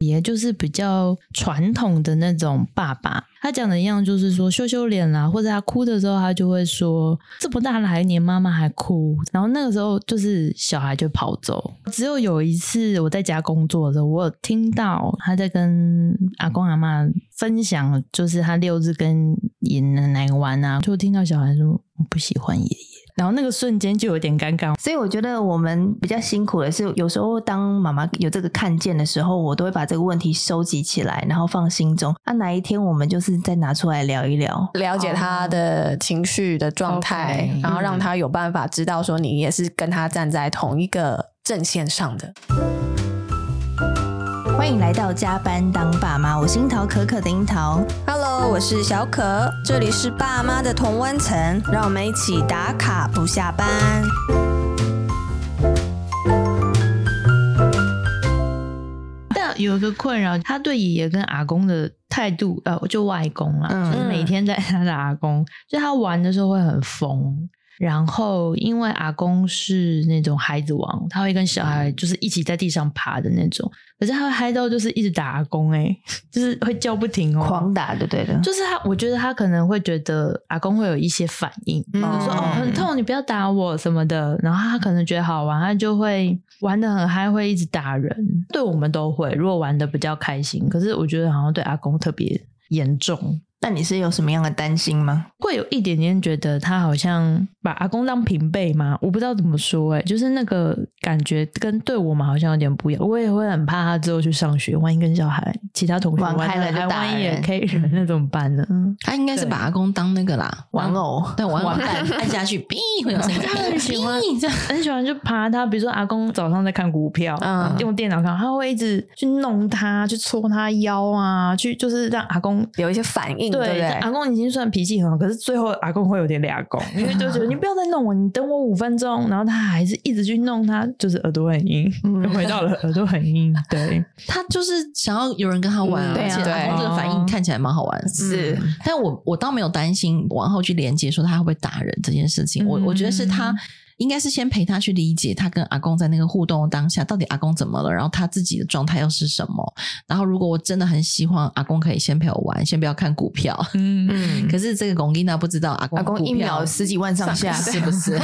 也就是比较传统的那种爸爸。他讲的一样，就是说羞羞脸啦，或者他哭的时候，他就会说这么大了还连妈妈还哭。然后那个时候就是小孩就跑走。只有有一次我在家工作的时候，我有听到他在跟阿公阿妈分享，就是他六日跟爷爷奶奶玩啊，就听到小孩说我不喜欢爷爷。然后那个瞬间就有点尴尬，所以我觉得我们比较辛苦的是，有时候当妈妈有这个看见的时候，我都会把这个问题收集起来，然后放心中。那、啊、哪一天我们就是再拿出来聊一聊，了解他的情绪的状态，okay, 然后让他有办法知道说你也是跟他站在同一个阵线上的。欢迎来到加班当爸妈，我是樱桃可可的樱桃。Hello，我是小可，这里是爸妈的同温层，让我们一起打卡不下班。但有一个困扰，他对爷爷跟阿公的态度，呃，就外公啦，嗯、就是每天在他的阿公，就他玩的时候会很疯。然后，因为阿公是那种孩子王，他会跟小孩就是一起在地上爬的那种。可是他会嗨到就是一直打阿公，欸，诶 就是会叫不停哦，狂打就对了。就是他，我觉得他可能会觉得阿公会有一些反应，嗯、就说哦很痛，你不要打我什么的。然后他可能觉得好玩，他就会玩的很嗨，会一直打人。对我们都会，如果玩的比较开心。可是我觉得好像对阿公特别严重。那你是有什么样的担心吗？会有一点点觉得他好像把阿公当平辈吗？我不知道怎么说，哎，就是那个感觉跟对我们好像有点不一样。我也会很怕他之后去上学，万一跟小孩、其他同学玩开了，万一也可以忍，那怎么办呢？他应该是把阿公当那个啦，玩偶，对，玩玩伴，按下去，哔，会有声音。他很喜欢，很喜欢就爬他。比如说阿公早上在看股票，嗯，用电脑看，他会一直去弄他，去戳他腰啊，去就是让阿公有一些反应。对，对阿公已经算脾气很好，可是最后阿公会有点俩公，因为就觉得你不要再弄我，你等我五分钟，然后他还是一直去弄他，就是耳朵很硬，嗯、回到了耳朵很硬。对，他就是想要有人跟他玩，而且阿公这个反应看起来蛮好玩。是，但我我倒没有担心往后去连接说他会不会打人这件事情，我我觉得是他。应该是先陪他去理解他跟阿公在那个互动的当下，到底阿公怎么了，然后他自己的状态又是什么。然后如果我真的很希望阿公可以先陪我玩，先不要看股票。嗯嗯。可是这个公吉娜不知道阿公，阿公一秒十几万上下 是不是？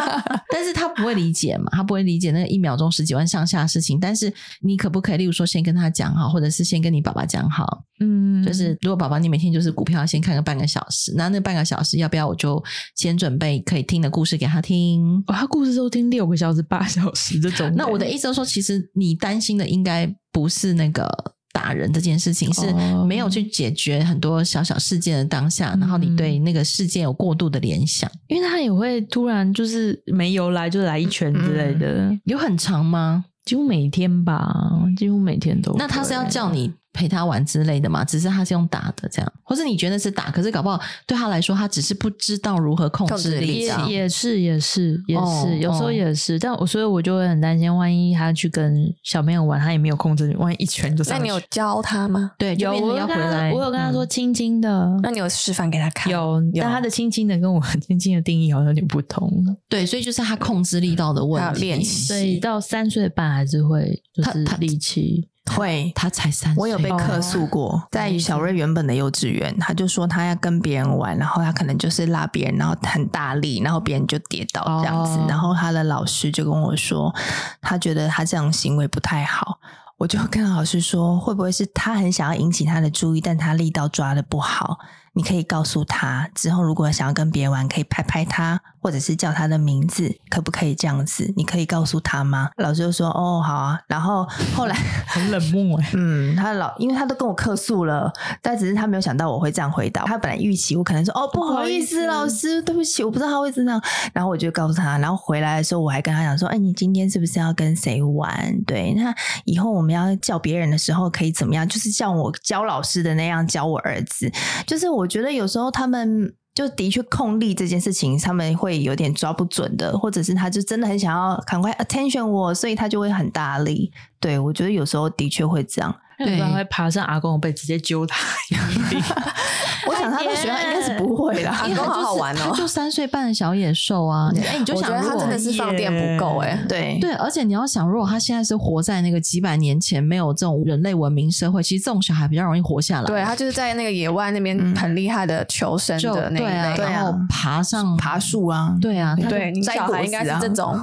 但是他不会理解嘛，他不会理解那个一秒钟十几万上下的事情。但是你可不可以，例如说先跟他讲好，或者是先跟你爸爸讲好？嗯，就是如果宝宝你每天就是股票先看个半个小时，那那半个小时要不要我就先准备可以听的故事给他听？哦，他故事都听六个小时、八小时这种。那我的意思是说，其实你担心的应该不是那个打人这件事情，是没有去解决很多小小事件的当下，然后你对那个事件有过度的联想，因为他也会突然就是没由来就来一拳之类的，有很长吗？几乎每天吧，几乎每天都。那他是要叫你？陪他玩之类的嘛，只是他是用打的这样，或是你觉得是打，可是搞不好对他来说，他只是不知道如何控制力。也也是也是也是，哦、有时候也是，哦、但我所以我就会很担心，万一他去跟小朋友玩，他也没有控制力，万一一拳就上。那你有教他吗？对，有我要回来，我有跟他说轻轻的。嗯、那你有示范给他看？有，有但他的轻轻的跟我轻轻的定义好像有点不同。对，所以就是他控制力道的问题。练习，所以到三岁半还是会就是力气。会，他才三岁。我有被客诉过，哦、在小瑞原本的幼稚园，他就说他要跟别人玩，然后他可能就是拉别人，然后很大力，然后别人就跌倒这样子。哦、然后他的老师就跟我说，他觉得他这样行为不太好。我就跟老师说，会不会是他很想要引起他的注意，但他力道抓的不好？你可以告诉他，之后如果想要跟别人玩，可以拍拍他。或者是叫他的名字，可不可以这样子？你可以告诉他吗？老师就说：“哦，好啊。”然后后来 很冷漠哎，嗯，他老因为他都跟我客诉了，但只是他没有想到我会这样回答。他本来预期我可能说：“哦，不好意思，老师，对不起，我不知道他会这样。”然后我就告诉他，然后回来的时候我还跟他讲说：“哎，你今天是不是要跟谁玩？对，那以后我们要叫别人的时候可以怎么样？就是像我教老师的那样教我儿子。就是我觉得有时候他们。”就的确控力这件事情，他们会有点抓不准的，或者是他就真的很想要赶快 attention 我，所以他就会很大力。对，我觉得有时候的确会这样。要 不然会爬上阿公的背直接揪他。我想他的学校应该是不会的，阿公好好玩哦，他就三岁半的小野兽啊！哎，你就想，他真的是放电不够哎，对对，而且你要想，如果他现在是活在那个几百年前没有这种人类文明社会，其实这种小孩比较容易活下来。对，他就是在那个野外那边很厉害的求生的那一类，然后爬上爬树啊，对啊，对，你小孩应该是这种，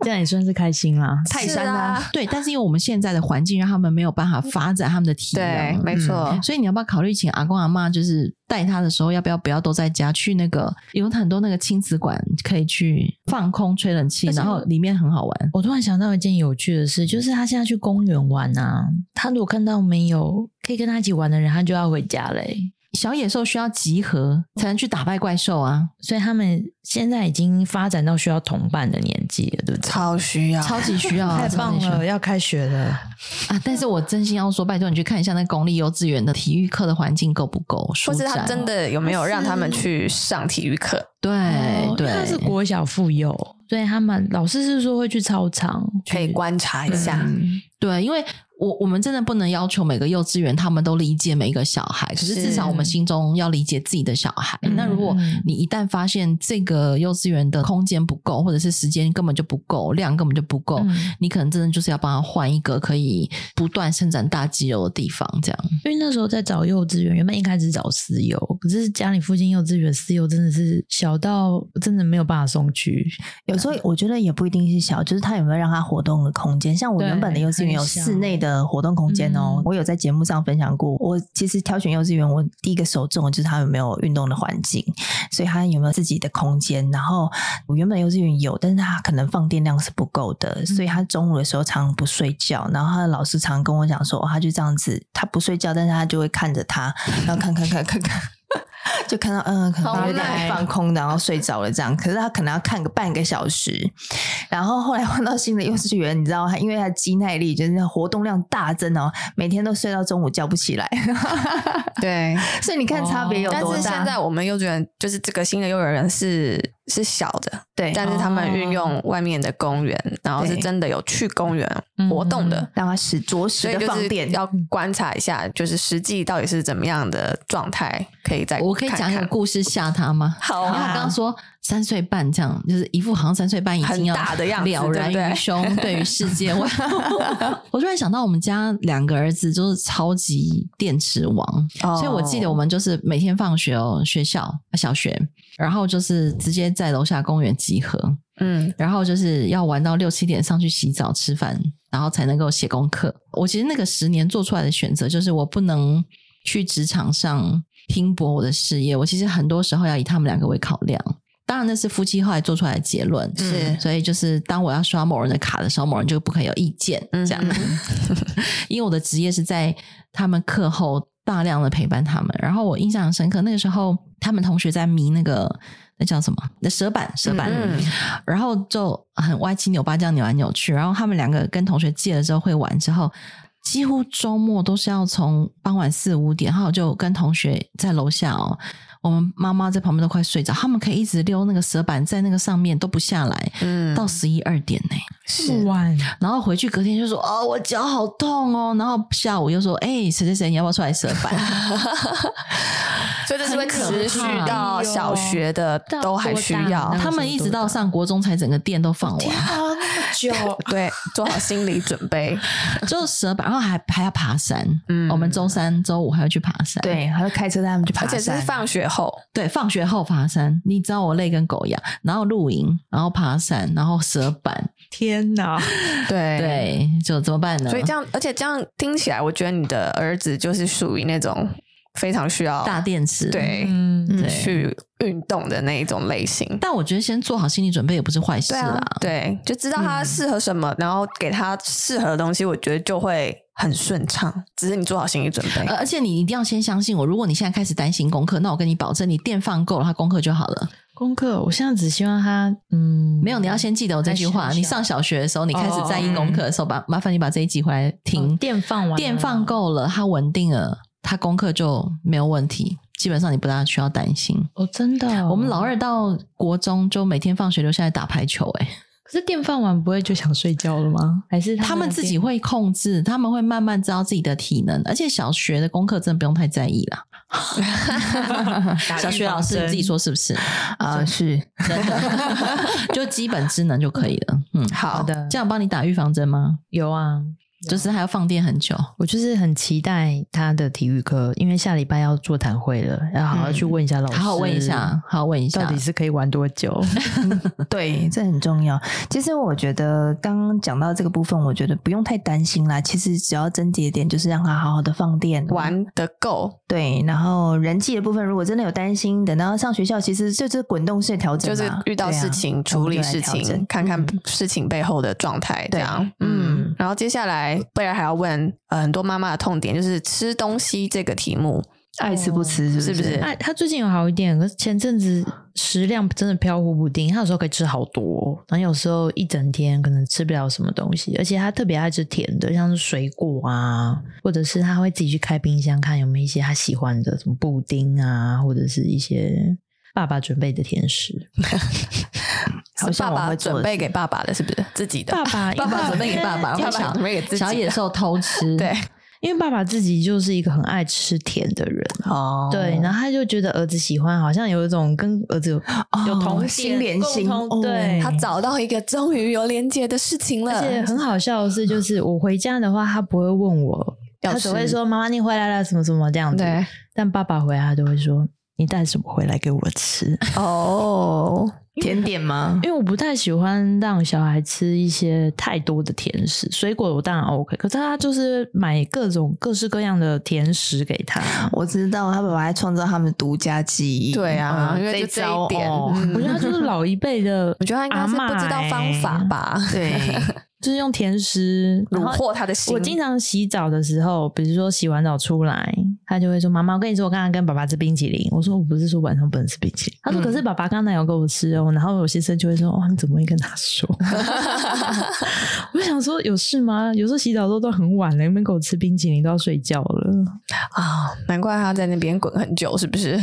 这样也算是开心啦，泰山啊，对，但是因为我们现在的环境让他们没有办法发展他们的体能，对，没错，所以你要不要考虑请阿公阿妈就是。带他的时候，要不要不要都在家？去那个有很多那个亲子馆，可以去放空吹冷气，然后里面很好玩。我突然想到一件有趣的事，就是他现在去公园玩啊，他如果看到没有可以跟他一起玩的人，他就要回家嘞。小野兽需要集合才能去打败怪兽啊，所以他们现在已经发展到需要同伴的年纪了，对不对？超需要，超级需要，太棒了！要开学了啊！但是我真心要说，拜托你去看一下那公立幼稚园的体育课的环境够不够？或是他真的有没有让他们去上体育课？对对，他是国小附幼，所以他们老师是说会去操场，可以观察一下。对，因为。我我们真的不能要求每个幼稚园他们都理解每一个小孩，可是至少我们心中要理解自己的小孩。那如果你一旦发现这个幼稚园的空间不够，或者是时间根本就不够，量根本就不够，嗯、你可能真的就是要帮他换一个可以不断生长大肌肉的地方，这样。因为那时候在找幼稚园，原本一开始找私幼，可是家里附近幼稚园私幼真的是小到真的没有办法送去。有时候我觉得也不一定是小，就是他有没有让他活动的空间。像我原本的幼稚园有室内的。呃，活动空间哦，嗯、我有在节目上分享过。我其实挑选幼稚园，我第一个首重就是他有没有运动的环境，所以他有没有自己的空间。然后我原本幼稚园有，但是他可能放电量是不够的，所以他中午的时候常常不睡觉。然后他的老师常常跟我讲说，哦，他就这样子，他不睡觉，但是他就会看着他，然后看看看看看。就看到嗯，可能有点放空，然后睡着了这样。可是他可能要看个半个小时，然后后来换到新的幼稚园，你知道他因为他肌耐力就是活动量大增哦，每天都睡到中午叫不起来。对，所以你看差别有多大？但是现在我们幼稚园就是这个新的幼儿园是。是小的，对，但是他们运用外面的公园，哦、然后是真的有去公园活动的，让他使着实的放电，要观察一下，就是实际到底是怎么样的状态，可以再。我可以讲一个故事吓他吗？好啊，因为他刚刚说三岁半这样，就是一副好像三岁半已经要大的样子，了然于胸，对于世界。我 我突然想到，我们家两个儿子就是超级电池王，哦、所以我记得我们就是每天放学哦，学校小学。然后就是直接在楼下公园集合，嗯，然后就是要玩到六七点上去洗澡吃饭，然后才能够写功课。我其实那个十年做出来的选择，就是我不能去职场上拼搏我的事业。我其实很多时候要以他们两个为考量。当然那是夫妻后来做出来的结论，是。所以就是当我要刷某人的卡的时候，某人就不可以有意见，这样。嗯、因为我的职业是在他们课后。大量的陪伴他们，然后我印象很深刻。那个时候，他们同学在迷那个那叫什么？那蛇板，蛇板。嗯嗯，然后就很歪七扭八这样扭来扭去。然后他们两个跟同学借了之后会玩，之后几乎周末都是要从傍晚四五点，然后就跟同学在楼下哦。我们妈妈在旁边都快睡着，他们可以一直溜那个蛇板在那个上面都不下来，嗯，到十一二点呢，是晚。然后回去隔天就说哦，我脚好痛哦。然后下午又说，哎，谁谁谁，你要不要出来蛇板？所以这是会持续到小学的都还需要，他们一直到上国中才整个店都放完。那么久，对，做好心理准备，就蛇板，然后还还要爬山。嗯，我们周三、周五还要去爬山，对，还要开车带他们去爬山，而且是放学。后对，放学后爬山，你知道我累跟狗一样，然后露营，然后爬山，然后蛇板，天哪！对对，就怎么办呢？所以这样，而且这样听起来，我觉得你的儿子就是属于那种非常需要大电池，对，嗯，对去运动的那一种类型。但我觉得先做好心理准备也不是坏事啦，对啊，对，就知道他适合什么，嗯，然后给他适合的东西，我觉得就会。很顺畅，只是你做好心理准备。而且你一定要先相信我。如果你现在开始担心功课，那我跟你保证，你电放够了，他功课就好了。功课，我现在只希望他，嗯，没有。你要先记得我这句话。你上小学的时候，你开始在意功课的时候，把、哦、麻烦你把这一集回来听。哦、电放完，电放够了，它稳定了，他功课就没有问题。基本上你不大需要担心。哦，真的、哦。我们老二到国中就每天放学留下来打排球、欸，哎。可是电饭碗不会就想睡觉了吗？还是他们，他们自己会控制？他们会慢慢知道自己的体能，而且小学的功课真的不用太在意啦。小学老师你自己说是不是？啊、呃，是真的，就基本智能就可以了。嗯，好的，这样帮你打预防针吗？有啊。就是还要放电很久，我就是很期待他的体育课，因为下礼拜要座谈会了，要好好去问一下老师，嗯、好好问一下，好好问一下，到底是可以玩多久？对，这很重要。其实我觉得刚刚讲到这个部分，我觉得不用太担心啦。其实只要症结点就是让他好好的放电，玩的够。对，然后人际的部分，如果真的有担心，等到上学校，其实就是滚动式调整，就是遇到事情、啊、处理事情，看看事情背后的状态，这样。嗯，嗯然后接下来。贝尔还要问呃很多妈妈的痛点，就是吃东西这个题目，爱吃不吃是不是？是不是？哎，他最近有好一点，可是前阵子食量真的飘忽不定。他有时候可以吃好多，然后有时候一整天可能吃不了什么东西，而且他特别爱吃甜的，像是水果啊，或者是他会自己去开冰箱看有没有一些他喜欢的，什么布丁啊，或者是一些爸爸准备的甜食。好像爸爸准备给爸爸的，是不是自己的？爸爸，爸爸准备给爸爸，爸爸准备给自己。小野兽偷吃，对，因为爸爸自己就是一个很爱吃甜的人哦。对，然后他就觉得儿子喜欢，好像有一种跟儿子有有同心连心。对，他找到一个终于有连接的事情了。而且很好笑的是，就是我回家的话，他不会问我，他只会说：“妈妈，你回来了，什么什么这样子。”对，但爸爸回来，他都会说：“你带什么回来给我吃？”哦。甜点吗？因为我不太喜欢让小孩吃一些太多的甜食，水果我当然 OK，可是他就是买各种各式各样的甜食给他。我知道他爸爸还创造他们独家记忆。对啊，因为就这一点，我觉得他就是老一辈的，我觉得他应该是不知道方法吧？对。就是用甜食虏获他的心。我经常洗澡的时候，比如说洗完澡出来，他就会说：“妈妈，我跟你说，我刚刚跟爸爸吃冰淇淋。”我说：“我不是说晚上不能吃冰淇淋。”他说：“可是爸爸刚才有给我吃哦。”然后有些时候就会说：“哦，你怎么会跟他说？” 我就想说：“有事吗？有时候洗澡都都很晚了，你们给我吃冰淇淋都要睡觉了啊！难怪他在那边滚很久，是不是？”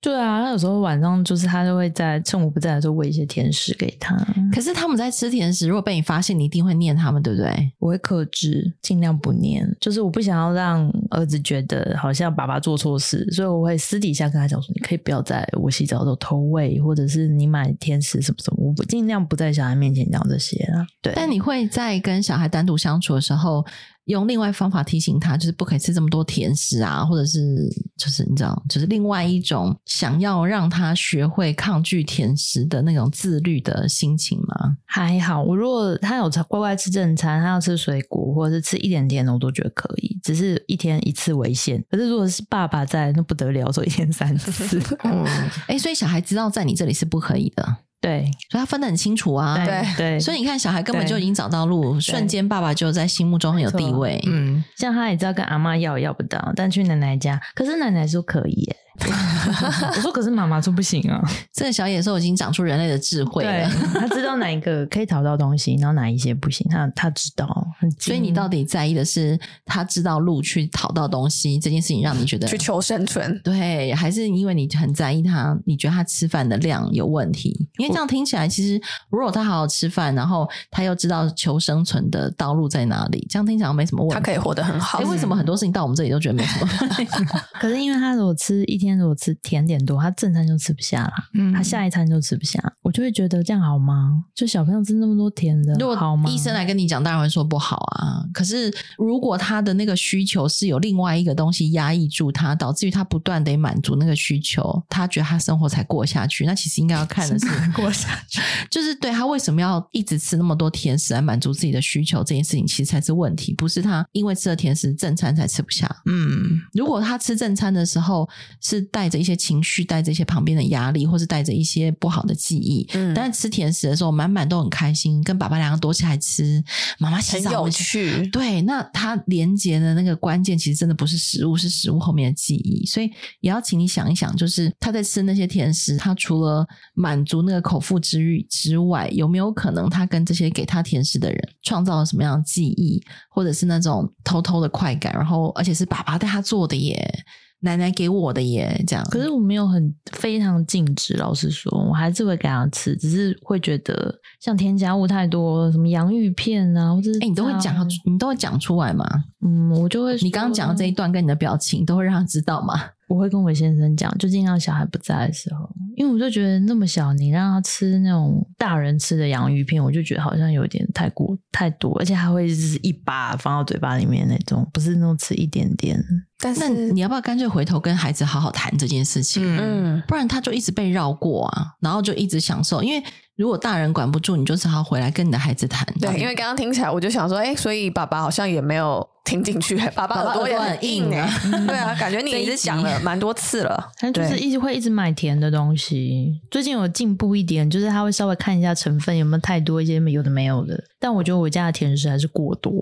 对啊，他有时候晚上就是他就会在趁我不在的时候喂一些甜食给他。可是他们在吃甜食，如果被你发现，你一定会念他们，对不对？我会克制，尽量不念。就是我不想要让儿子觉得好像爸爸做错事，所以我会私底下跟他讲说：“你可以不要在我洗澡的时候偷喂，或者是你买甜食什么什么，我不尽量不在小孩面前讲这些啊。”对。但你会在跟小孩单独相处的时候，用另外方法提醒他，就是不可以吃这么多甜食啊，或者是就是你知道，就是另外一种想要让他学会抗拒甜食的那种自律的心情吗？还好，我如果他有乖乖吃正餐，他要吃水果或者是吃一点甜的，我都觉得可以，只是一天一次为限。可是如果是爸爸在，那不得了，说一天三次。嗯，哎，所以小孩知道在你这里是不可以的。对，所以他分得很清楚啊。对对，所以你看，小孩根本就已经找到路，瞬间爸爸就在心目中很有地位。嗯，像他也知道跟阿妈要也要不到，但去奶奶家，可是奶奶说可以耶。我说：“可是妈妈说不行啊！这个小野兽已经长出人类的智慧了，他知道哪一个可以淘到东西，然后哪一些不行，他他知道。所以你到底在意的是他知道路去淘到东西这件事情，让你觉得去求生存？对，还是因为你很在意他？你觉得他吃饭的量有问题？因为这样听起来，其实如果他好好吃饭，然后他又知道求生存的道路在哪里，这样听起来没什么问题，他可以活得很好。哎，为什么很多事情到我们这里都觉得没什么问题？可是因为他如果吃一天。今天如果吃甜点多，他正餐就吃不下了，嗯，他下一餐就吃不下，我就会觉得这样好吗？就小朋友吃那么多甜的，如果好吗？医生来跟你讲，当然会说不好啊。可是如果他的那个需求是有另外一个东西压抑住他，导致于他不断得满足那个需求，他觉得他生活才过下去。那其实应该要看的是过下去，就是对他为什么要一直吃那么多甜食来满足自己的需求这件事情，其实才是问题，不是他因为吃了甜食正餐才吃不下。嗯，如果他吃正餐的时候是。是带着一些情绪，带着一些旁边的压力，或是带着一些不好的记忆。嗯，但是吃甜食的时候，满满都很开心，跟爸爸两个躲起来吃，妈妈洗澡很有趣。对，那他连接的那个关键，其实真的不是食物，是食物后面的记忆。所以也要请你想一想，就是他在吃那些甜食，他除了满足那个口腹之欲之外，有没有可能他跟这些给他甜食的人创造了什么样的记忆，或者是那种偷偷的快感？然后，而且是爸爸带他做的耶。奶奶给我的耶，这样。可是我没有很非常禁止，老实说，我还是会给他吃，只是会觉得像添加物太多，什么洋芋片啊，或者哎、欸，你都会讲，你都会讲出来吗？嗯，我就会。你刚刚讲的这一段跟你的表情，都会让他知道吗？我会跟我先生讲，就尽量小孩不在的时候，因为我就觉得那么小，你让他吃那种大人吃的洋芋片，我就觉得好像有点太过太多，而且还会就是一把放到嘴巴里面那种，不是那种吃一点点。但是你要不要干脆回头跟孩子好好谈这件事情？嗯，不然他就一直被绕过啊，然后就一直享受。因为如果大人管不住，你就只好回来跟你的孩子谈。对，因为刚刚听起来我就想说，哎，所以爸爸好像也没有。听进去，爸爸耳朵也很硬哎，对啊，感觉你一直讲了蛮多次了，他就是一直会一直买甜的东西。最近有进步一点，就是他会稍微看一下成分有没有太多一些有的没有的。但我觉得我家的甜食还是过多。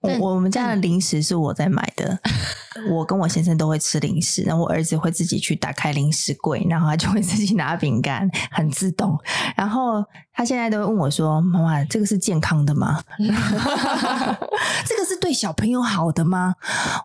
我我们家的零食是我在买的，我跟我先生都会吃零食，然后我儿子会自己去打开零食柜，然后他就会自己拿饼干，很自动。然后他现在都会问我说：“妈妈，这个是健康的吗？这个是对小朋友好？”好的吗？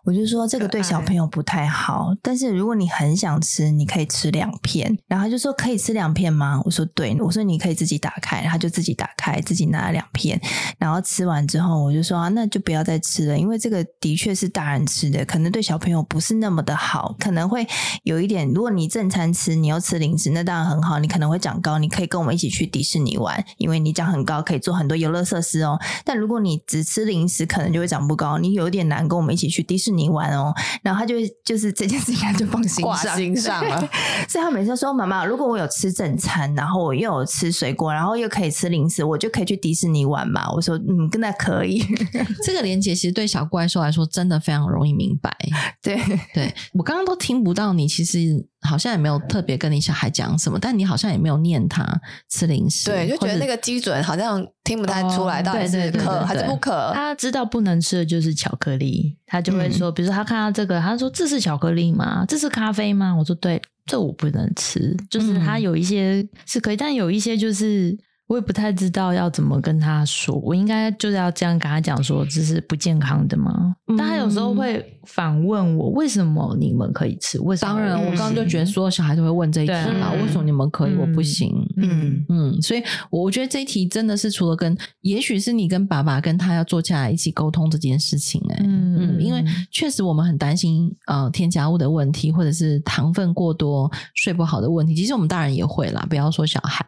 我就说这个对小朋友不太好，但是如果你很想吃，你可以吃两片。然后他就说可以吃两片吗？我说对，我说你可以自己打开，他就自己打开，自己拿了两片。然后吃完之后，我就说啊，那就不要再吃了，因为这个的确是大人吃的，可能对小朋友不是那么的好，可能会有一点。如果你正餐吃，你要吃零食，那当然很好，你可能会长高，你可以跟我们一起去迪士尼玩，因为你长很高，可以做很多游乐设施哦。但如果你只吃零食，可能就会长不高，你有点。点难跟我们一起去迪士尼玩哦，然后他就就是这件事情他就放心上心上了，所以他每次说妈妈，如果我有吃正餐，然后我又有吃水果，然后又可以吃零食，我就可以去迪士尼玩嘛。我说嗯，跟他可以。这个连接其实对小怪兽来说真的非常容易明白。对对，我刚刚都听不到你，其实。好像也没有特别跟你小孩讲什么，但你好像也没有念他吃零食，对，就觉得那个基准好像听不太出来，到底是可还是不可？他知道不能吃的就是巧克力，他就会说，嗯、比如说他看到这个，他说，这是巧克力吗？这是咖啡吗？我说对，这我不能吃。就是他有一些是可以，但有一些就是。我也不太知道要怎么跟他说，我应该就是要这样跟他讲说，这是不健康的吗？嗯、但他有时候会反问我，为什么你们可以吃？为什么？当然，我刚刚就觉得所有小孩都会问这一题嘛，为什么你们可以，我不行？嗯嗯，所以我觉得这一题真的是除了跟，也许是你跟爸爸跟他要坐下来一起沟通这件事情、欸，哎，嗯嗯，因为确实我们很担心呃添加物的问题，或者是糖分过多、睡不好的问题，其实我们大人也会啦，不要说小孩。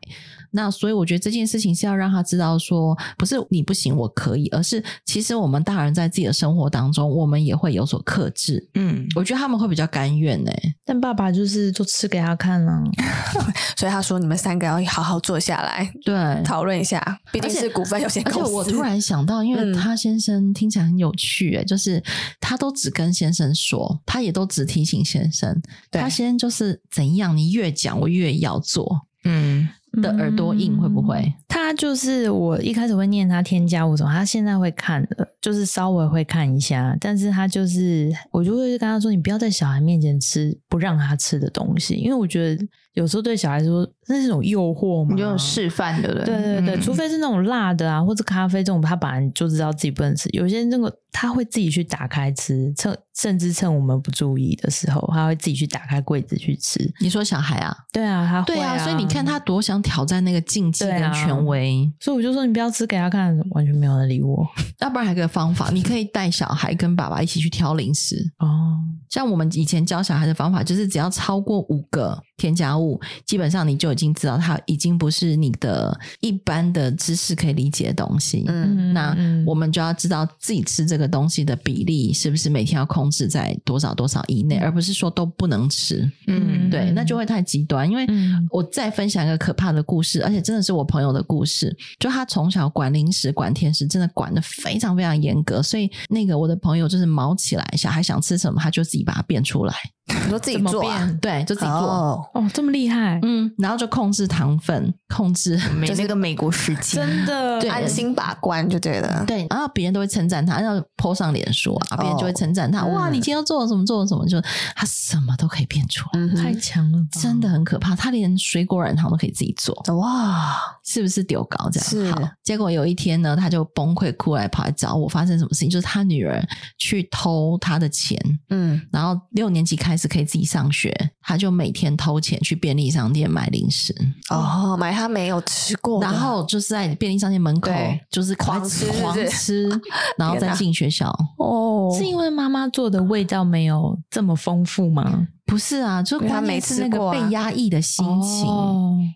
那所以我觉得这件事情是要让他知道说，不是你不行，我可以，而是其实我们大人在自己的生活当中，我们也会有所克制。嗯，我觉得他们会比较甘愿呢。但爸爸就是做吃给他看啊，所以他说你们三个要好好坐下来，对，讨论一下，毕竟是股份有限公司。而且我突然想到，因为他先生听起来很有趣，诶，就是他都只跟先生说，他也都只提醒先生，他先生就是怎样，你越讲我越要做，嗯。的耳朵硬会不会？他就是我一开始会念他添加物什么，他现在会看的，就是稍微会看一下，但是他就是我就会跟他说，你不要在小孩面前吃不让他吃的东西，因为我觉得。有时候对小孩说，那是一种诱惑嘛，你就示范的人，对对对，嗯、除非是那种辣的啊，或者咖啡这种，他本来就知道自己不能吃。有些那个他会自己去打开吃，趁甚至趁我们不注意的时候，他会自己去打开柜子去吃。你说小孩啊？对啊，他会啊，对啊，所以你看他多想挑战那个禁忌跟权威，啊，所以我就说你不要吃给他看，完全没有人理我。要不然还有个方法，你可以带小孩跟爸爸一起去挑零食哦。像我们以前教小孩的方法，就是只要超过五个。添加物基本上你就已经知道，它已经不是你的一般的知识可以理解的东西。嗯，那我们就要知道自己吃这个东西的比例是不是每天要控制在多少多少以内，而不是说都不能吃。嗯，对，那就会太极端。因为我再分享一个可怕的故事，而且真的是我朋友的故事，就他从小管零食、管甜食，真的管的非常非常严格。所以那个我的朋友就是毛起来，小孩想吃什么，他就自己把它变出来。你说自己做啊？对，就自己做。哦，哦，这么厉害。嗯，然后就控制糖分，控制就是那个美国时期，真的 安心把关就对了。对，然后别人都会称赞他，然后 po 上脸说啊，别人就会称赞他。哇，你今天做了什么？做了什么？就他什么都可以变出来，太太强了，真的很可怕。他连水果软糖都可以自己做，哇，是不是丢高这样？是。结果有一天呢，他就崩溃哭来跑来找我，发生什么事情？就是他女儿去偷他的钱，嗯，然后六年级开始可以自己上学，他就每天偷钱去便利商店买零食，哦，买他没有吃过，然后就是在便利商店门口就是狂吃狂吃，然后再进学校。哦，是因为妈妈做的味道没有这么丰富吗？不是啊，就他每次那个被压抑的心情，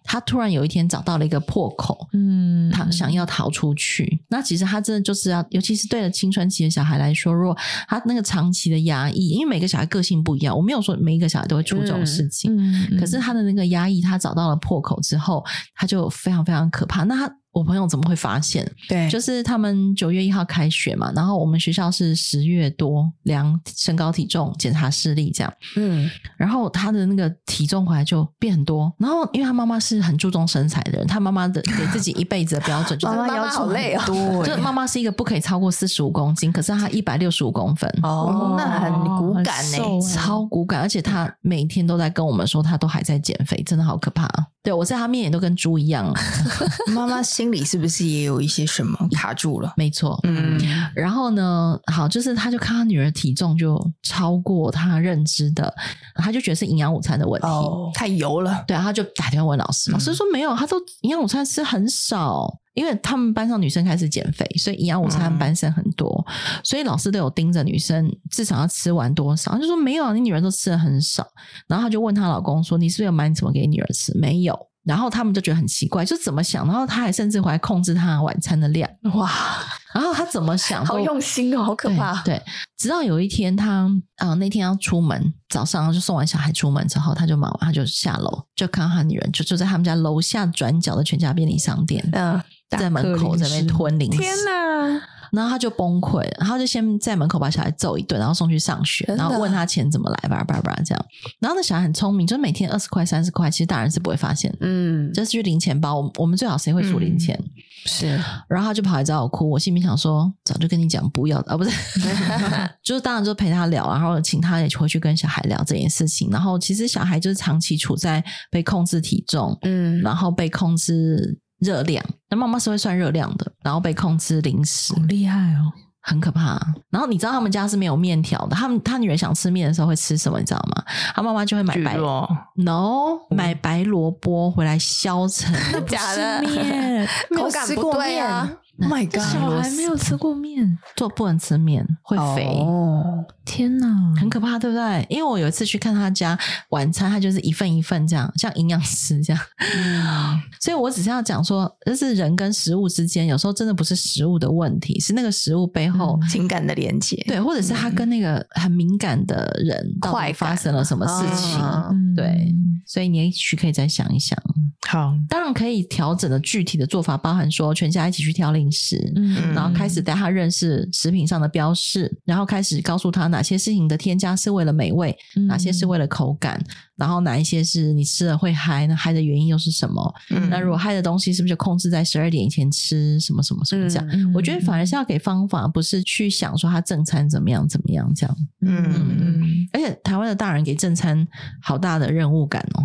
他突然有一天找到了一个破口，嗯，他想要逃出去。那其实他真的就是要，尤其是对了青春期的小孩来说，如果他那个长期的压抑，因为每个小孩个性不一样，我没有说每一个小孩都会出这种事情，可是他的那个压抑，他找到了破口之后，他就非常非常可怕。那他。我朋友怎么会发现？对，就是他们九月一号开学嘛，然后我们学校是十月多量身高体重检查视力这样，嗯，然后他的那个体重回来就变很多，然后因为他妈妈是很注重身材的人，他妈妈的给自己一辈子的标准 就是妈妈要求累啊，就是妈妈是一个不可以超过四十五公斤，可是她一百六十五公分，哦，那很骨感呢，超骨感，而且她每天都在跟我们说她都还在减肥，真的好可怕。对，我在她面前都跟猪一样。妈妈心里是不是也有一些什么卡住了？没错，嗯。然后呢，好，就是他就看他女儿体重就超过他认知的，他就觉得是营养午餐的问题，哦，太油了。对啊，他就打电话问老师，老师说没有，他说营养午餐吃很少。因为他们班上女生开始减肥，所以营养午餐班生很多，嗯、所以老师都有盯着女生至少要吃完多少。他就说没有啊，你女儿都吃的很少。然后他就问她老公说：“你是不是有买什么给女儿吃？”没有。然后他们就觉得很奇怪，就怎么想？然后他还甚至还控制他晚餐的量。哇！然后他怎么想？好用心哦，好可怕。对，对，直到有一天他啊、呃，那天要出门，早上就送完小孩出门之后，他就忙完，他就下楼，就看到他女人就就在他们家楼下转角的全家便利商店，嗯。在门口在那边吞零食，天哪！然后他就崩溃了，然后就先在门口把小孩揍一顿，然后送去上学，然后问他钱怎么来，叭叭叭这样。然后那小孩很聪明，就是每天二十块、三十块，其实大人是不会发现，嗯，就是去零钱包。我我们最好谁会数零钱？是。然后他就跑来找我哭，我心里想说，早就跟你讲不要啊，不是，就是当然就陪他聊，然后请他也回去跟小孩聊这件事情。然后其实小孩就是长期处在被控制体重，嗯，然后被控制。热量，那妈妈是会算热量的，然后被控制零食，好厉害哦，很可怕。然后你知道他们家是没有面条的，他们他女儿想吃面的时候会吃什么？你知道吗？他妈妈就会买白萝，no，买白萝卜回来削成，假的面，口感不对啊。Oh my god！小孩没有吃过面，做不能吃面会肥哦！天哪，很可怕，对不对？因为我有一次去看他家晚餐，他就是一份一份这样，像营养师这样。嗯，所以我只是要讲说，就是人跟食物之间，有时候真的不是食物的问题，是那个食物背后情感的连接，对，或者是他跟那个很敏感的人到底发生了什么事情，对。所以你也许可以再想一想。好，当然可以调整的具体的做法，包含说全家一起去挑零食，嗯，然后开始带他认识食品上的标示，然后开始告诉他哪些事情的添加是为了美味，嗯、哪些是为了口感，然后哪一些是你吃了会嗨，那嗨的原因又是什么？嗯、那如果嗨的东西是不是就控制在十二点以前吃？什么什么什么这样？嗯、我觉得反而是要给方法，不是去想说他正餐怎么样怎么样这样。嗯嗯，而且台湾的大人给正餐好大的任务感哦。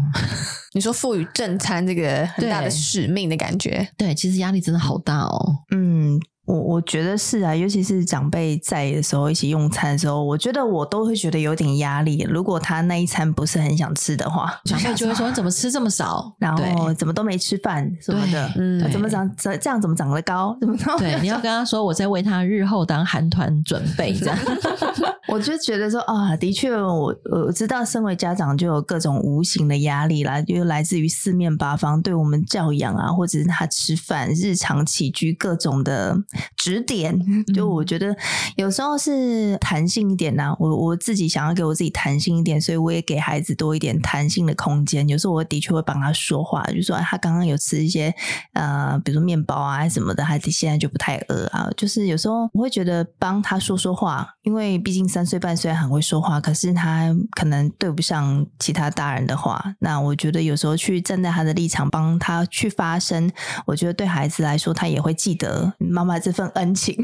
你说赋予正餐这个很大的使命的感觉，对，对，其实压力真的好大哦。嗯。我我觉得是啊，尤其是长辈在的时候，一起用餐的时候，我觉得我都会觉得有点压力。如果他那一餐不是很想吃的话，长辈就会说：“怎么吃这么少？然后怎么都没吃饭什么的？嗯，怎么长这这样怎么长得高？怎么着？对，你要跟他说，我在为他日后当韩团准备这样。我就觉得说啊，的确，我我知道，身为家长就有各种无形的压力啦，就来自于四面八方对我们教养啊，或者是他吃饭日常起居各种的。指点，就我觉得有时候是弹性一点呐、啊。我我自己想要给我自己弹性一点，所以我也给孩子多一点弹性的空间。有时候我的确会帮他说话，就说他刚刚有吃一些呃，比如说面包啊什么的，孩子现在就不太饿啊。就是有时候我会觉得帮他说说话，因为毕竟三岁半虽然很会说话，可是他可能对不上其他大人的话。那我觉得有时候去站在他的立场帮他去发声，我觉得对孩子来说，他也会记得妈妈这份恩情，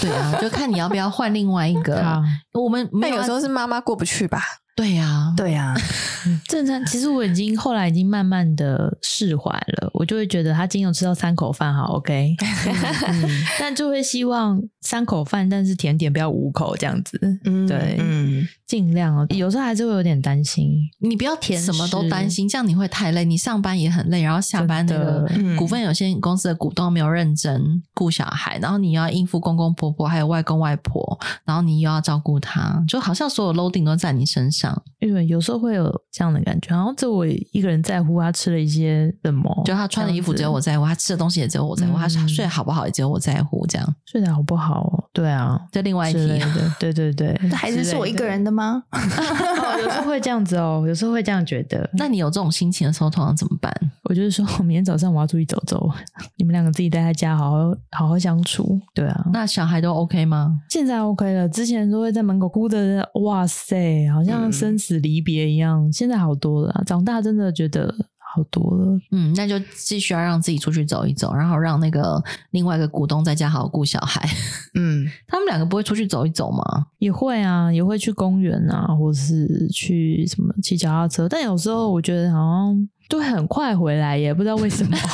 对啊，就看你要不要换另外一个。我们那有时候是妈妈过不去吧？对呀、啊，对呀、啊，正常。其实我已经后来已经慢慢的释怀了，我就会觉得他今天有吃到三口饭，好 OK，嗯、但就会希望三口饭，但是甜点不要五口这样子。嗯，对，嗯，尽量哦。有时候还是会有点担心，你不要填什么都担心，这样你会太累。你上班也很累，然后下班那个股份有限公司的股东没有认真顾小孩，然后你要应付公公婆婆还有外公外婆，然后你又要照顾他，就好像所有 loading 都在你身上。因为有时候会有这样的感觉，然后只有我一个人在乎他吃了一些什么，就他穿的衣服只有我在乎，他吃的东西也只有我在乎，嗯、他睡好不好也只有我在乎，这样睡得好不好？对啊，这另外一题，对对对，这孩子是我一个人的吗？哦，有时候会这样子哦，有时候会这样觉得。那你有这种心情的时候，通常怎么办？我就是说，明天早上我要出去走走，你们两个自己待在家，好好好好相处。对啊，那小孩都 OK 吗？现在 OK 了，之前都会在门口哭的，哇塞，好像生死离别一样。嗯、现在好多了，长大真的觉得好多了。嗯，那就继续要让自己出去走一走，然后让那个另外一个股东在家好好顾小孩。嗯，他们两个不会出去走一走吗？也会啊，也会去公园啊，或是去什么骑脚踏车。但有时候我觉得好像都很快回来，也不知道为什么。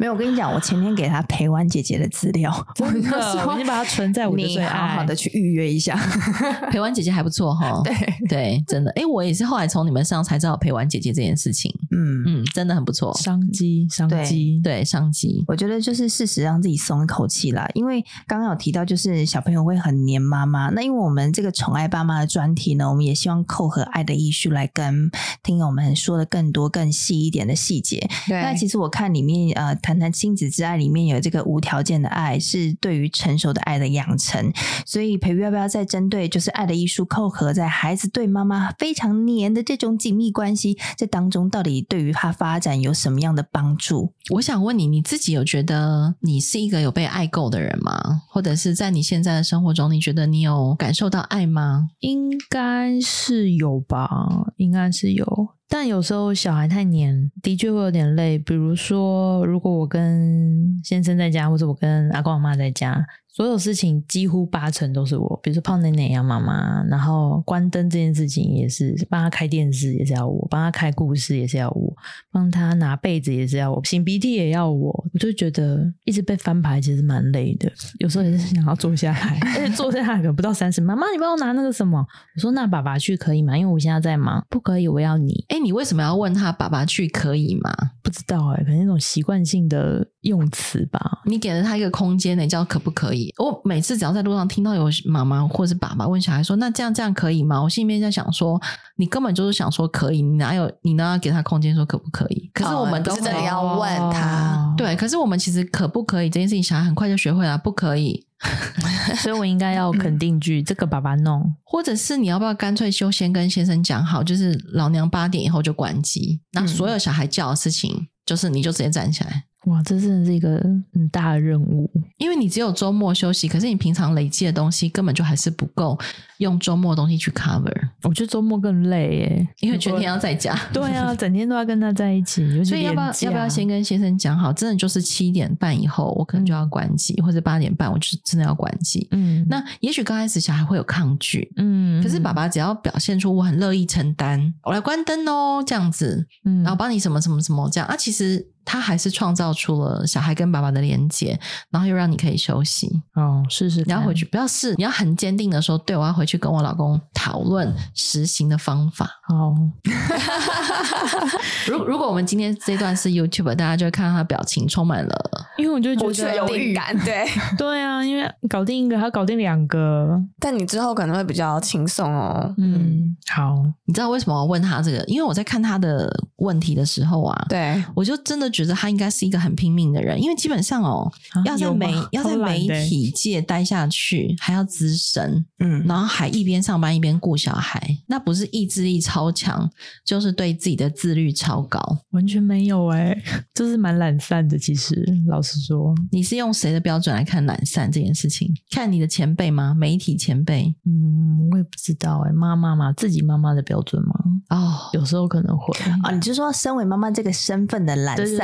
没有，我跟你讲，我前天给他陪玩姐姐的资料，真的，我已经把它存在我的最爱，好好的去预约一下。陪玩姐姐还不错哈，对。对，真的，哎，我也是后来从你们身上才知道陪玩姐姐这件事情，嗯。嗯，真的很不错，商机商机，对。商机，我觉得就是适时让自己松一口气啦，因为刚刚有提到，就是小朋友会很黏妈妈，那因为我们这个宠爱爸妈的专题呢，我们也希望扣合爱的艺术来跟听友们说的更多更细一点的细节。对，那其实我看里面呃。谈谈亲子之爱里面有这个无条件的爱，是对于成熟的爱的养成。所以培育要不要再针对就是爱的艺术扣合在孩子对妈妈非常黏的这种紧密关系，这当中到底对于他发展有什么样的帮助？我想问你，你自己有觉得你是一个有被爱够的人吗？或者是在你现在的生活中，你觉得你有感受到爱吗？应该是有吧，应该是有。但有时候小孩太黏，的确会有点累。比如说，如果我跟先生在家，或者我跟阿公阿妈在家。所有事情几乎八成都是我，比如说泡奶奶呀，妈妈，然后关灯这件事情也是帮他开电视，也是要我帮他开故事，也是要我帮他拿被子，也是要我擤鼻涕也要我。我就觉得一直被翻牌其实蛮累的，有时候也是想要坐下来，而且坐下来可能不到三十，妈妈你帮我拿那个什么？我说那爸爸去可以吗？因为我现在在忙，不可以，我要你。哎，你为什么要问他爸爸去可以吗？不知道哎，可能那种习惯性的用词吧。你给了他一个空间，你叫可不可以？我每次只要在路上听到有妈妈或者爸爸问小孩说：“那这样这样可以吗？”我心里面在想说：“你根本就是想说可以，你哪有你呢给他空间说可不可以？”可是我们都是真的要问他，哦、对。可是我们其实可不可以这件事情，小孩很快就学会了，不可以。所以我应该要肯定句，这个爸爸弄，或者是你要不要干脆就先跟先生讲好，就是老娘八点以后就关机，那所有小孩叫的事情，就是你就直接站起来。哇，这真的是一个很大的任务，因为你只有周末休息，可是你平常累积的东西根本就还是不够用周末的东西去 cover。我觉得周末更累耶，因为全天要在家。对啊，整天都要跟他在一起，所以要不要要不要先跟先生讲好？真的就是七点半以后，我可能就要关机，嗯、或者八点半，我就真的要关机。嗯，那也许刚开始小孩会有抗拒，嗯，可是爸爸只要表现出我很乐意承担，我来关灯哦，这样子，嗯，然后帮你什么什么什么这样啊，其实。他还是创造出了小孩跟爸爸的连接，然后又让你可以休息。哦，是是，你要回去，不要试，你要很坚定的说，对，我要回去跟我老公讨论实行的方法。哦，如 如果我们今天这段是 YouTube，大家就会看到他表情充满了，因为我就觉得有预感，对 对啊，因为搞定一个，还要搞定两个，但你之后可能会比较轻松哦。嗯，好，你知道为什么我问他这个？因为我在看他的问题的时候啊，对我就真的。觉得他应该是一个很拼命的人，因为基本上哦，啊、要在媒要在媒体界待下去，还要资深，嗯，然后还一边上班一边顾小孩，那不是意志力超强，就是对自己的自律超高，完全没有哎、欸，就是蛮懒散的。其实老实说，你是用谁的标准来看懒散这件事情？看你的前辈吗？媒体前辈？嗯，我也不知道哎、欸，妈妈嘛，自己妈妈的标准吗？哦，有时候可能会啊、哦。你就说身为妈妈这个身份的懒散。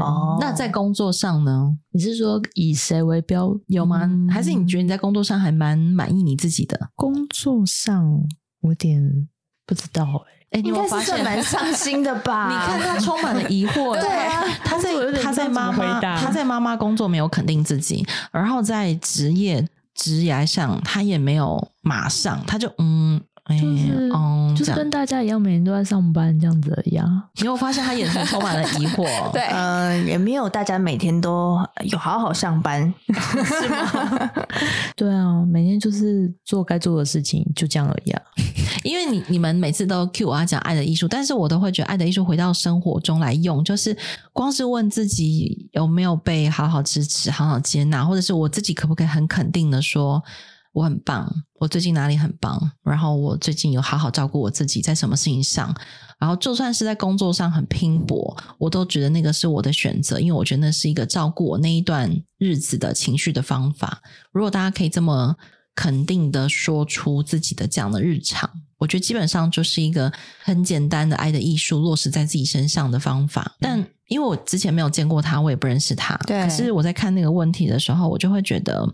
哦，那在工作上呢？你是说以谁为标有吗？还是你觉得你在工作上还蛮满意你自己的？工作上，我有点不知道哎、欸，哎，你有没有发现蛮伤心的吧？你看他充满了疑惑，对啊，他在他在妈妈他在妈妈工作没有肯定自己，然后在职业职业上他也没有马上，他就嗯。就是，嗯，就是跟大家一样，每天都在上班这样子一样。你有发现他眼神充满了疑惑？对，嗯、呃，也没有大家每天都有好好上班，是吗？对啊，每天就是做该做的事情，就这样而已啊。因为你你们每次都 cue 我要讲爱的艺术，但是我都会觉得爱的艺术回到生活中来用，就是光是问自己有没有被好好支持、好好接纳，或者是我自己可不可以很肯定的说。我很棒，我最近哪里很棒？然后我最近有好好照顾我自己，在什么事情上？然后就算是在工作上很拼搏，我都觉得那个是我的选择，因为我觉得那是一个照顾我那一段日子的情绪的方法。如果大家可以这么肯定的说出自己的这样的日常，我觉得基本上就是一个很简单的爱的艺术落实在自己身上的方法。但因为我之前没有见过他，我也不认识他，对。可是我在看那个问题的时候，我就会觉得。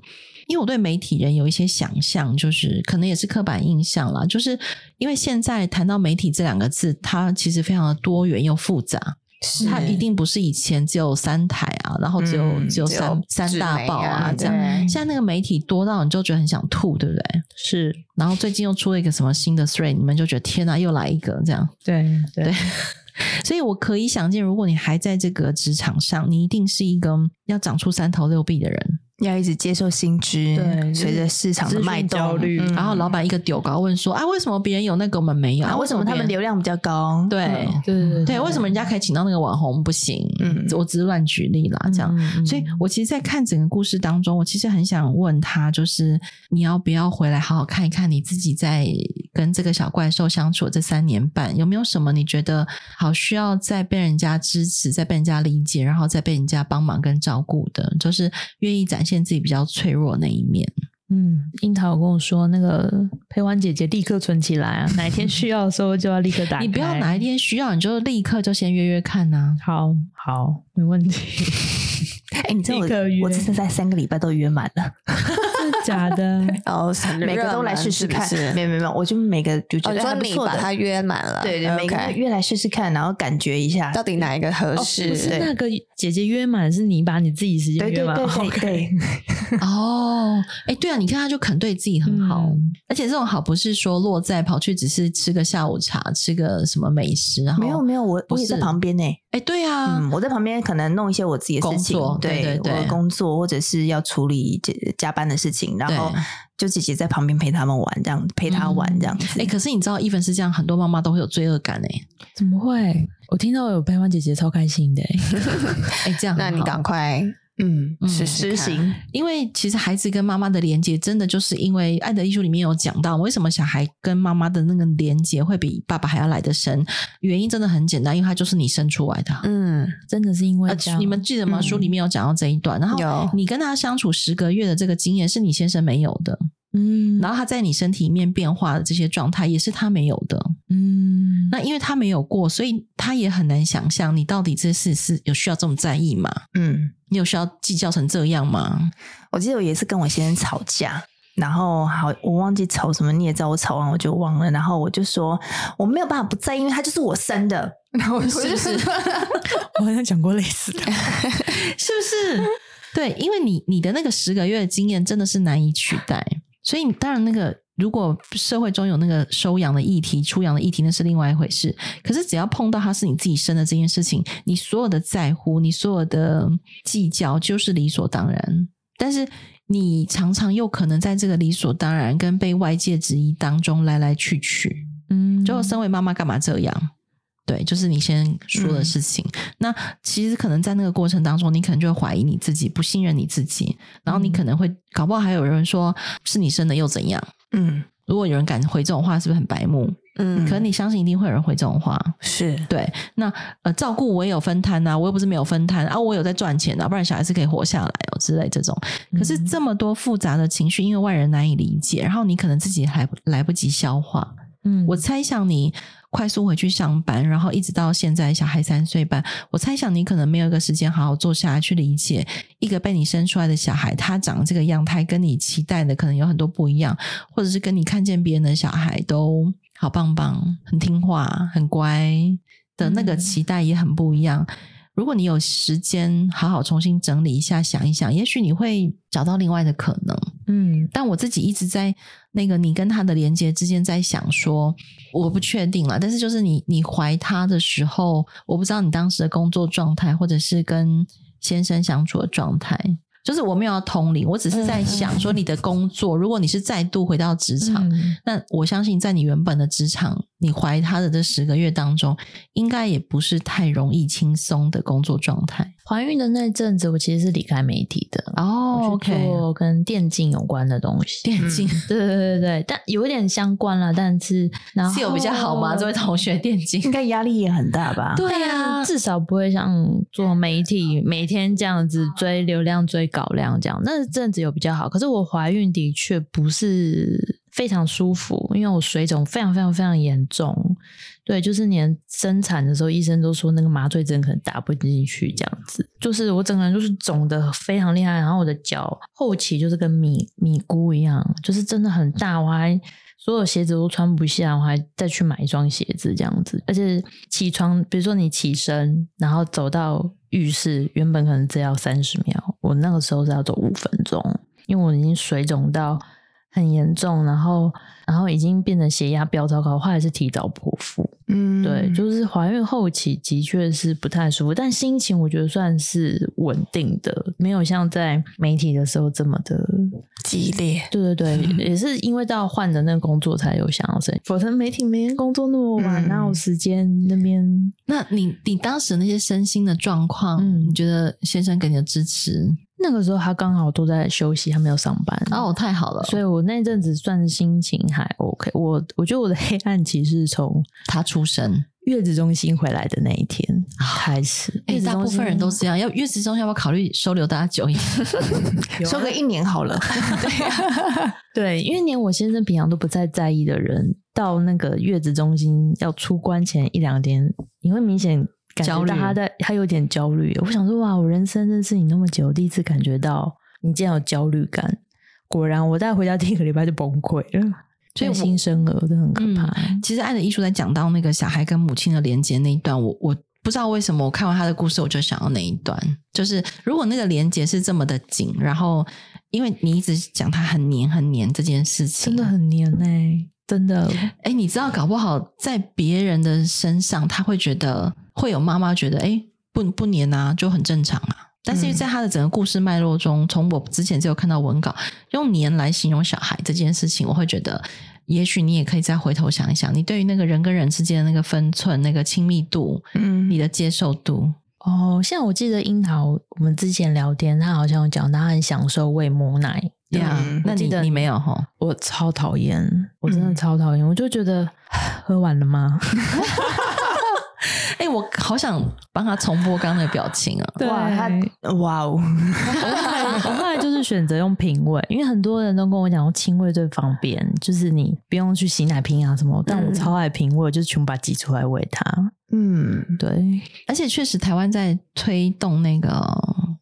因为我对媒体人有一些想象，就是可能也是刻板印象啦。就是因为现在谈到媒体这两个字，它其实非常的多元又复杂，是它一定不是以前只有三台啊，然后只有、嗯、只有三三大报啊这样。现在那个媒体多到你就觉得很想吐，对不对？是。然后最近又出了一个什么新的 thread，你们就觉得天哪，又来一个这样。对对。对所以我可以想见，如果你还在这个职场上，你一定是一个要长出三头六臂的人。要一直接受新知，对，随着市场的脉动，焦虑、嗯。然后老板一个丢高问说：“啊，为什么别人有那个我们没有？啊，为什么他们流量比较高？对，对，对，对，对，为什么人家可以请到那个网红不行？嗯，我只是乱举例啦，这样。嗯、所以我其实，在看整个故事当中，我其实很想问他，就是你要不要回来好好看一看你自己在跟这个小怪兽相处这三年半，有没有什么你觉得好需要再被人家支持，再被人家理解，然后再被人家帮忙跟照顾的，就是愿意展现。现自己比较脆弱那一面，嗯，樱桃有跟我说，那个陪玩姐姐立刻存起来啊，哪一天需要的时候就要立刻打开。你不要哪一天需要，你就立刻就先约约看呐、啊。好好，没问题。哎、欸，你知道我我这次在三个礼拜都约满了。假的，然后每个都来试试看，没有没有没有，我就每个就觉得还不错的，把它约满了，对对每个约来试试看，然后感觉一下。到底哪一个合适。不是那个姐姐约满，是你把你自己时间约满。对对对对，哦，哎，对啊，你看他就肯对自己很好，嗯，而且这种好不是说落在跑去只是吃个下午茶，吃个什么美食，然后没有没有，我我也在旁边呢。哎，对啊，嗯，我在旁边可能弄一些我自己的事情，对对对，我的工作或者是要处理加班的事情，然后。就姐姐在旁边陪他们玩，这样陪他玩这样子。哎、嗯欸，可是你知道，even 是这样，很多妈妈都会有罪恶感哎。怎么会？我听到有陪玩姐姐超开心的哎。哎，这样，那你赶快。嗯，是实行，因为其实孩子跟妈妈的连接，真的就是因为《爱的艺术》里面有讲到，为什么小孩跟妈妈的那个连接会比爸爸还要来得深？原因真的很简单，因为他就是你生出来的。嗯，真的是因为这样。你们记得吗？书里面有讲到这一段，嗯、然后你跟他相处十个月的这个经验是你先生没有的。嗯，然后他在你身体里面变化的这些状态也是他没有的。嗯，那因为他没有过，所以他也很难想象你到底这事是有需要这么在意吗？嗯。你有需要计较成这样吗？我记得我也是跟我先生吵架，然后好，我忘记吵什么，你也知道我吵完我就忘了，然后我就说我没有办法不在意，因为他就是我生的。然后我就是，是 我好像讲过类似的，是不是？对，因为你你的那个十个月的经验真的是难以取代，所以你当然那个。如果社会中有那个收养的议题、出养的议题，那是另外一回事。可是只要碰到他是你自己生的这件事情，你所有的在乎、你所有的计较，就是理所当然。但是你常常又可能在这个理所当然跟被外界质疑当中来来去去。嗯，就身为妈妈干嘛这样？对，就是你先说的事情。嗯、那其实可能在那个过程当中，你可能就会怀疑你自己，不信任你自己，然后你可能会搞不好还有人说是你生的又怎样？嗯，如果有人敢回这种话，是不是很白目？嗯，可能你相信一定会有人回这种话，是对。那呃，照顾我也有分摊呐，我又不是没有分摊啊，我有在赚钱啊，不然小孩是可以活下来哦之类这种。可是这么多复杂的情绪，因为外人难以理解，然后你可能自己还来不及消化，嗯，我猜想你快速回去上班，然后一直到现在小孩三岁半，我猜想你可能没有一个时间好好坐下来去理解一个被你生出来的小孩，他长这个样态跟你期待的可能有很多不一样，或者是跟你看见别人的小孩都好棒棒、很听话、很乖的那个期待也很不一样。如果你有时间好好重新整理一下，想一想，也许你会找到另外的可能。嗯，但我自己一直在那个你跟他的连接之间在想说，我不确定了。但是就是你你怀他的时候，我不知道你当时的工作状态，或者是跟先生相处的状态。就是我没有要通灵，我只是在想说，你的工作，如果你是再度回到职场，嗯、那我相信在你原本的职场，你怀他的这十个月当中，应该也不是太容易轻松的工作状态。怀孕的那阵子，我其实是离开媒体的哦，做跟电竞有关的东西。电竞、嗯，对对对对，但有一点相关了，但是 然后是有比较好吗？这位同学，电竞应该压力也很大吧？对啊，至少不会像做媒体每天这样子追流量、追稿量这样。那阵子有比较好，可是我怀孕的确不是。非常舒服，因为我水肿非常非常非常严重，对，就是连生产的时候，医生都说那个麻醉针可能打不进去，这样子，就是我整个人就是肿得非常厉害，然后我的脚后期就是跟米米菇一样，就是真的很大，我还所有鞋子都穿不下，我还再去买一双鞋子这样子，而且起床，比如说你起身，然后走到浴室，原本可能只要三十秒，我那个时候是要走五分钟，因为我已经水肿到。很严重，然后，然后已经变成血压飙超高，后来是提早剖腹。嗯，对，就是怀孕后期的确是不太舒服，但心情我觉得算是稳定的，没有像在媒体的时候这么的激烈。对对对，嗯、也是因为到换的那个工作才有想要生，否则媒体每天工作那么晚，哪有时间那边？那你你当时那些身心的状况，嗯、你觉得先生给你的支持？那个时候他刚好都在休息，还没有上班。哦，太好了！所以我那阵子算是心情还 OK。我我觉得我的黑暗期是从他出生月子中心回来的那一天开始。哎，大部分人都是这样。要月子中心要不要考虑收留大家久一点？收个一年好了。对，因为连我先生平常都不太在意的人，到那个月子中心要出关前一两天，你会明显。感觉到他在，他有点焦虑。我想说，哇，我人生认识你那么久，第一次感觉到你竟然有焦虑感。果然，我带回家第一个礼拜就崩溃了。所以新生儿都很可怕。嗯、其实，爱的艺术在讲到那个小孩跟母亲的连接那一段，我我不知道为什么，我看完他的故事，我就想要那一段。就是如果那个连接是这么的紧，然后因为你一直讲他很黏很黏这件事情，真的很黏哎、欸，真的。哎，你知道，搞不好在别人的身上，他会觉得。会有妈妈觉得，哎，不不黏啊，就很正常啊。但是在他的整个故事脉络中，从我之前只有看到文稿用黏来形容小孩这件事情，我会觉得，也许你也可以再回头想一想，你对于那个人跟人之间的那个分寸、那个亲密度，嗯，你的接受度。哦，像我记得樱桃，我们之前聊天，他好像有讲他很享受喂母奶。对啊，那你你没有哈？我超讨厌，我真的超讨厌，我就觉得 喝完了吗？哎、欸，我好想帮他重播刚刚的表情啊！对哇，他哇哦！我后来就是选择用瓶喂，因为很多人都跟我讲，亲喂最方便，就是你不用去洗奶瓶啊什么。但我超爱瓶喂，就是全部把它挤出来喂它。嗯，对。而且确实，台湾在推动那个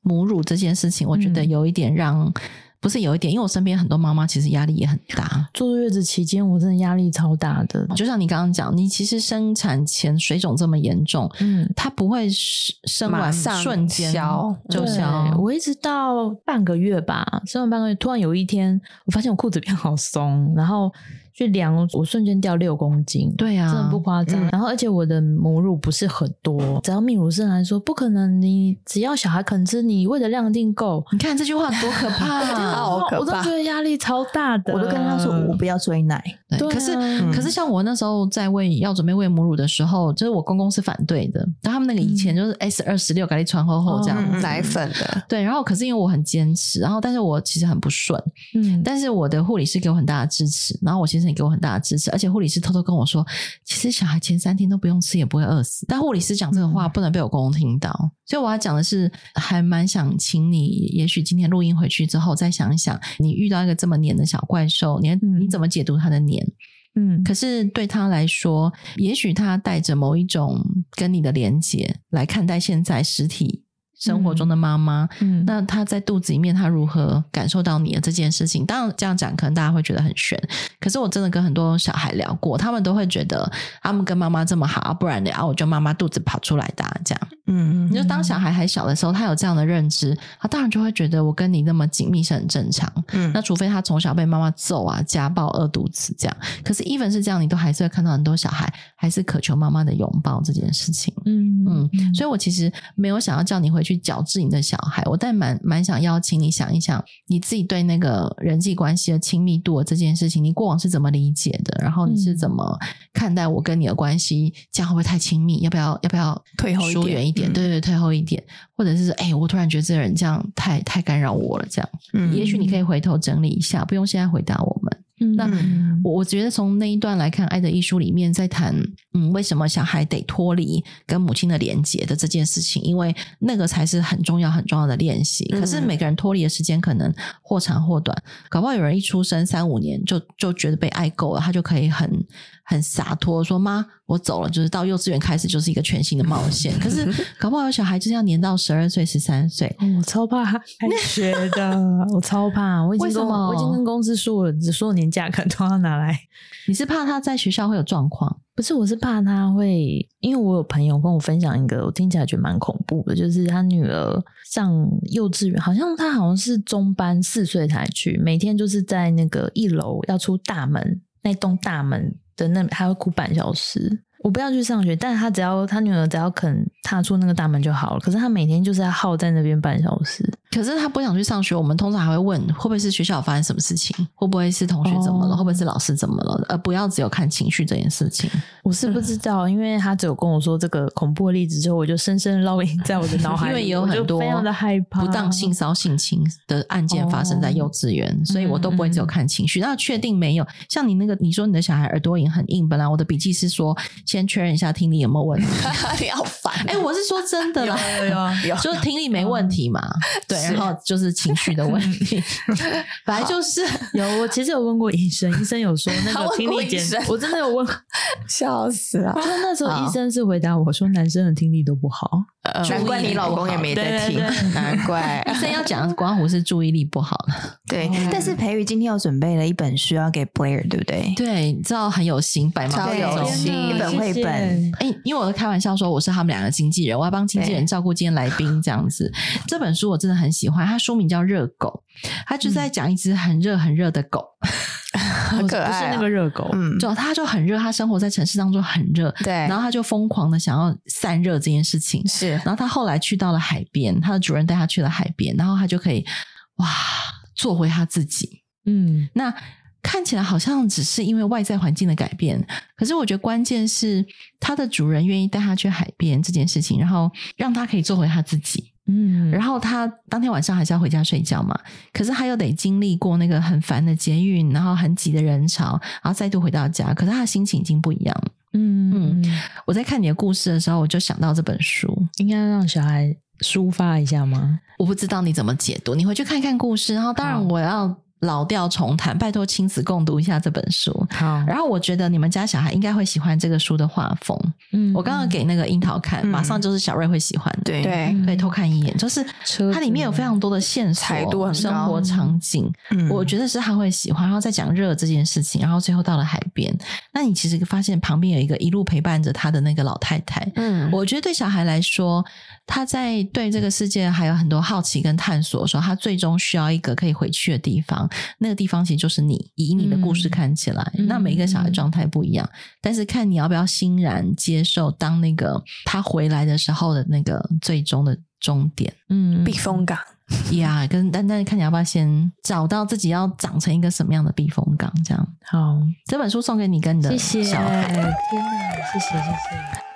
母乳这件事情，我觉得有一点让。不是有一点，因为我身边很多妈妈其实压力也很大。坐月子期间，我真的压力超大的。就像你刚刚讲，你其实生产前水肿这么严重，嗯，它不会生完瞬间消就消。我一直到半个月吧，生完半个月，突然有一天，我发现我裤子变好松，然后。去量，我瞬间掉六公斤，对啊，真的不夸张。嗯、然后，而且我的母乳不是很多，只要泌乳师来说，不可能，你只要小孩肯吃，你喂的量一定够。你看这句话多可怕 啊！好可怕，我都觉得压力超大的。我都跟他说，我不要追奶。对，对啊、可是，嗯、可是像我那时候在喂，要准备喂母乳的时候，就是我公公是反对的。但他们那个以前就是 S 二十六，给你穿厚厚这样、嗯、奶粉的。对，然后可是因为我很坚持，然后但是我其实很不顺，嗯，但是我的护理师给我很大的支持，然后我先生也给我很大的支持。而且护理师偷偷跟我说，其实小孩前三天都不用吃，也不会饿死。但护理师讲这个话不能被我公公听到，嗯、所以我要讲的是，还蛮想请你，也许今天录音回去之后再想一想，你遇到一个这么黏的小怪兽，你你怎么解读他的黏？嗯，可是对他来说，也许他带着某一种跟你的连接来看待现在实体。生活中的妈妈，嗯，那她在肚子里面，她如何感受到你的这件事情？当然这样讲，可能大家会觉得很悬。可是我真的跟很多小孩聊过，他们都会觉得他们跟妈妈这么好，不然的？啊，我就妈妈肚子跑出来的这样。嗯，你就当小孩还小的时候，他有这样的认知，他当然就会觉得我跟你那么紧密是很正常。嗯，那除非他从小被妈妈揍啊、家暴、饿肚子这样。可是，even 是这样，你都还是会看到很多小孩还是渴求妈妈的拥抱这件事情。嗯嗯，所以我其实没有想要叫你回去矫治你的小孩，我但蛮蛮想邀请你想一想，你自己对那个人际关系的亲密度这件事情，你过往是怎么理解的？然后你是怎么看待我跟你的关系？这样会不会太亲密？要不要要不要退后疏远一点？对对，退后一点，或者是哎，我突然觉得这个人这样太太干扰我了，这样，嗯，也许你可以回头整理一下，不用现在回答我们。嗯、那我我觉得从那一段来看，《爱的艺术》里面在谈，嗯，为什么小孩得脱离跟母亲的连接的这件事情，因为那个才是很重要很重要的练习。可是每个人脱离的时间可能或长或短，搞不好有人一出生三五年就就觉得被爱够了，他就可以很。很洒脱，说妈，我走了，就是到幼稚园开始就是一个全新的冒险。可是搞不好有小孩就是要年到十二岁、十三岁，我超怕开学的，我超怕。我已经跟我已经跟公司说了，所有年假可能都要拿来。你是怕他在学校会有状况？不是，我是怕他会，因为我有朋友跟我分享一个，我听起来觉得蛮恐怖的，就是他女儿上幼稚园，好像他好像是中班，四岁才去，每天就是在那个一楼要出大门那栋大门。的那他会哭半小时，我不要去上学，但是他只要他女儿只要肯踏出那个大门就好了。可是他每天就是要耗在那边半小时。可是他不想去上学，我们通常还会问会不会是学校发生什么事情，会不会是同学怎么了，哦、会不会是老师怎么了，而不要只有看情绪这件事情。我是不知道，嗯、因为他只有跟我说这个恐怖的例子之后，我就深深烙印在我的脑海里，因为有很多非常的害怕不当性骚性侵的案件发生在幼稚园，哦、所以我都不会只有看情绪。那确定没有？像你那个，你说你的小孩耳朵也很硬，本来我的笔记是说先确认一下听力有没有问题。你好烦！哎、欸，我是说真的啦，有有有，有，就是听力没问题嘛？嗯、对。然后就是情绪的问题，本来就是有。我其实有问过医生，医生有说 那个听力检，我真的有问，笑死了。就那时候医生是回答我说，男生的听力都不好，难怪你老公也没在听，难怪医生要讲刮胡是注意力不好了。对，但是培宇今天又准备了一本书要给 Blair，对不对？对，你知道很有心，百忙有心，一本绘本。哎，因为我在开玩笑说我是他们两个经纪人，我要帮经纪人照顾今天来宾这样子。这本书我真的很喜欢，它书名叫《热狗》，它就在讲一只很热很热的狗，很可爱，不是那个热狗，嗯，就它就很热，它生活在城市当中很热，对，然后它就疯狂的想要散热这件事情，是，然后它后来去到了海边，它的主人带它去了海边，然后它就可以哇做回它自己，嗯，那看起来好像只是因为外在环境的改变，可是我觉得关键是它的主人愿意带它去海边这件事情，然后让它可以做回它自己。嗯，然后他当天晚上还是要回家睡觉嘛，可是他又得经历过那个很烦的捷运，然后很挤的人潮，然后再度回到家，可是他的心情已经不一样了。嗯嗯，我在看你的故事的时候，我就想到这本书，应该让小孩抒发一下吗？我不知道你怎么解读，你回去看看故事，然后当然我要。老调重弹，拜托亲子共读一下这本书。好，然后我觉得你们家小孩应该会喜欢这个书的画风。嗯，我刚刚给那个樱桃看，嗯、马上就是小瑞会喜欢的。对对，可以偷看一眼，就是它里面有非常多的线索，生活场景，嗯、我觉得是他会喜欢。然后再讲热这件事情，然后最后到了海边，那你其实发现旁边有一个一路陪伴着他的那个老太太。嗯，我觉得对小孩来说，他在对这个世界还有很多好奇跟探索的时候，他最终需要一个可以回去的地方。那个地方其实就是你，以你的故事看起来，嗯、那每一个小孩状态不一样，嗯、但是看你要不要欣然接受，当那个他回来的时候的那个最终的终点，嗯，避风港呀，跟但但是看你要不要先找到自己要长成一个什么样的避风港，这样。好，这本书送给你跟你的小孩，谢谢，天哪，谢谢谢谢。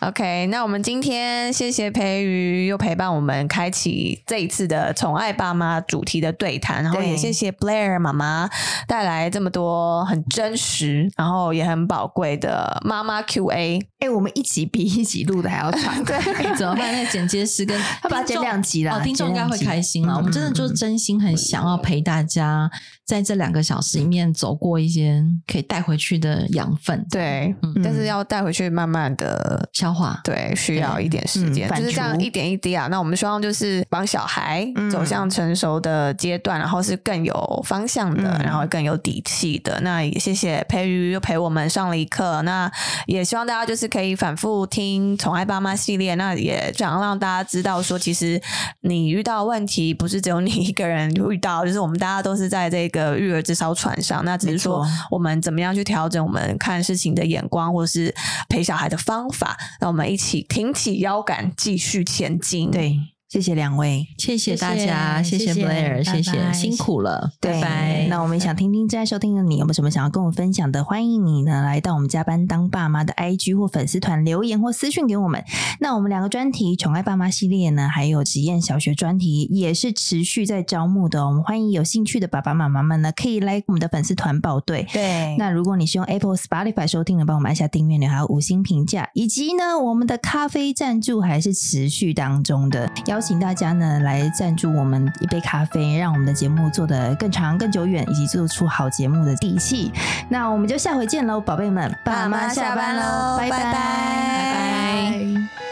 OK，那我们今天谢谢培瑜又陪伴我们开启这一次的宠爱爸妈主题的对谈，然后也谢谢 Blair 妈妈带来这么多很真实，然后也很宝贵的妈妈 QA。哎、欸，我们一集比一集录的还要长，对，怎么办？那剪接师跟他把它剪两集了，哦，听众应该会开心啊。我们真的就是真心很想要陪大家在这两个小时里面走过一些可以带回去的养分，对，嗯、但是要带回去慢慢的消化，对，需要一点时间，就是这样一点一滴啊。那我们希望就是帮小孩走向成熟的阶段，然后是更有方向的，然后更有底气的。那也谢谢培瑜又陪我们上了一课，那也希望大家就是。可以反复听《宠爱爸妈》系列，那也想让大家知道说，其实你遇到问题不是只有你一个人遇到，就是我们大家都是在这个育儿这艘船上。那只是说我们怎么样去调整我们看事情的眼光，或者是陪小孩的方法，那我们一起挺起腰杆，继续前进。对。谢谢两位，谢谢大家，谢谢 Blair，谢谢，辛苦了，拜拜。那我们想听听正在收听的你有没有什么想要跟我分享的？欢迎你呢来到我们加班当爸妈的 IG 或粉丝团留言或私讯给我们。那我们两个专题宠爱爸妈系列呢，还有实验小学专题也是持续在招募的。我们欢迎有兴趣的爸爸妈妈们呢，可以来我们的粉丝团报队。对，那如果你是用 Apple、Spotify 收听的，帮我们按下订阅钮，还有五星评价，以及呢，我们的咖啡赞助还是持续当中的，请大家呢。来赞助我们一杯咖啡，让我们的节目做得更长、更久远，以及做出好节目的底气。那我们就下回见喽，宝贝们，爸妈下班喽，拜拜拜拜。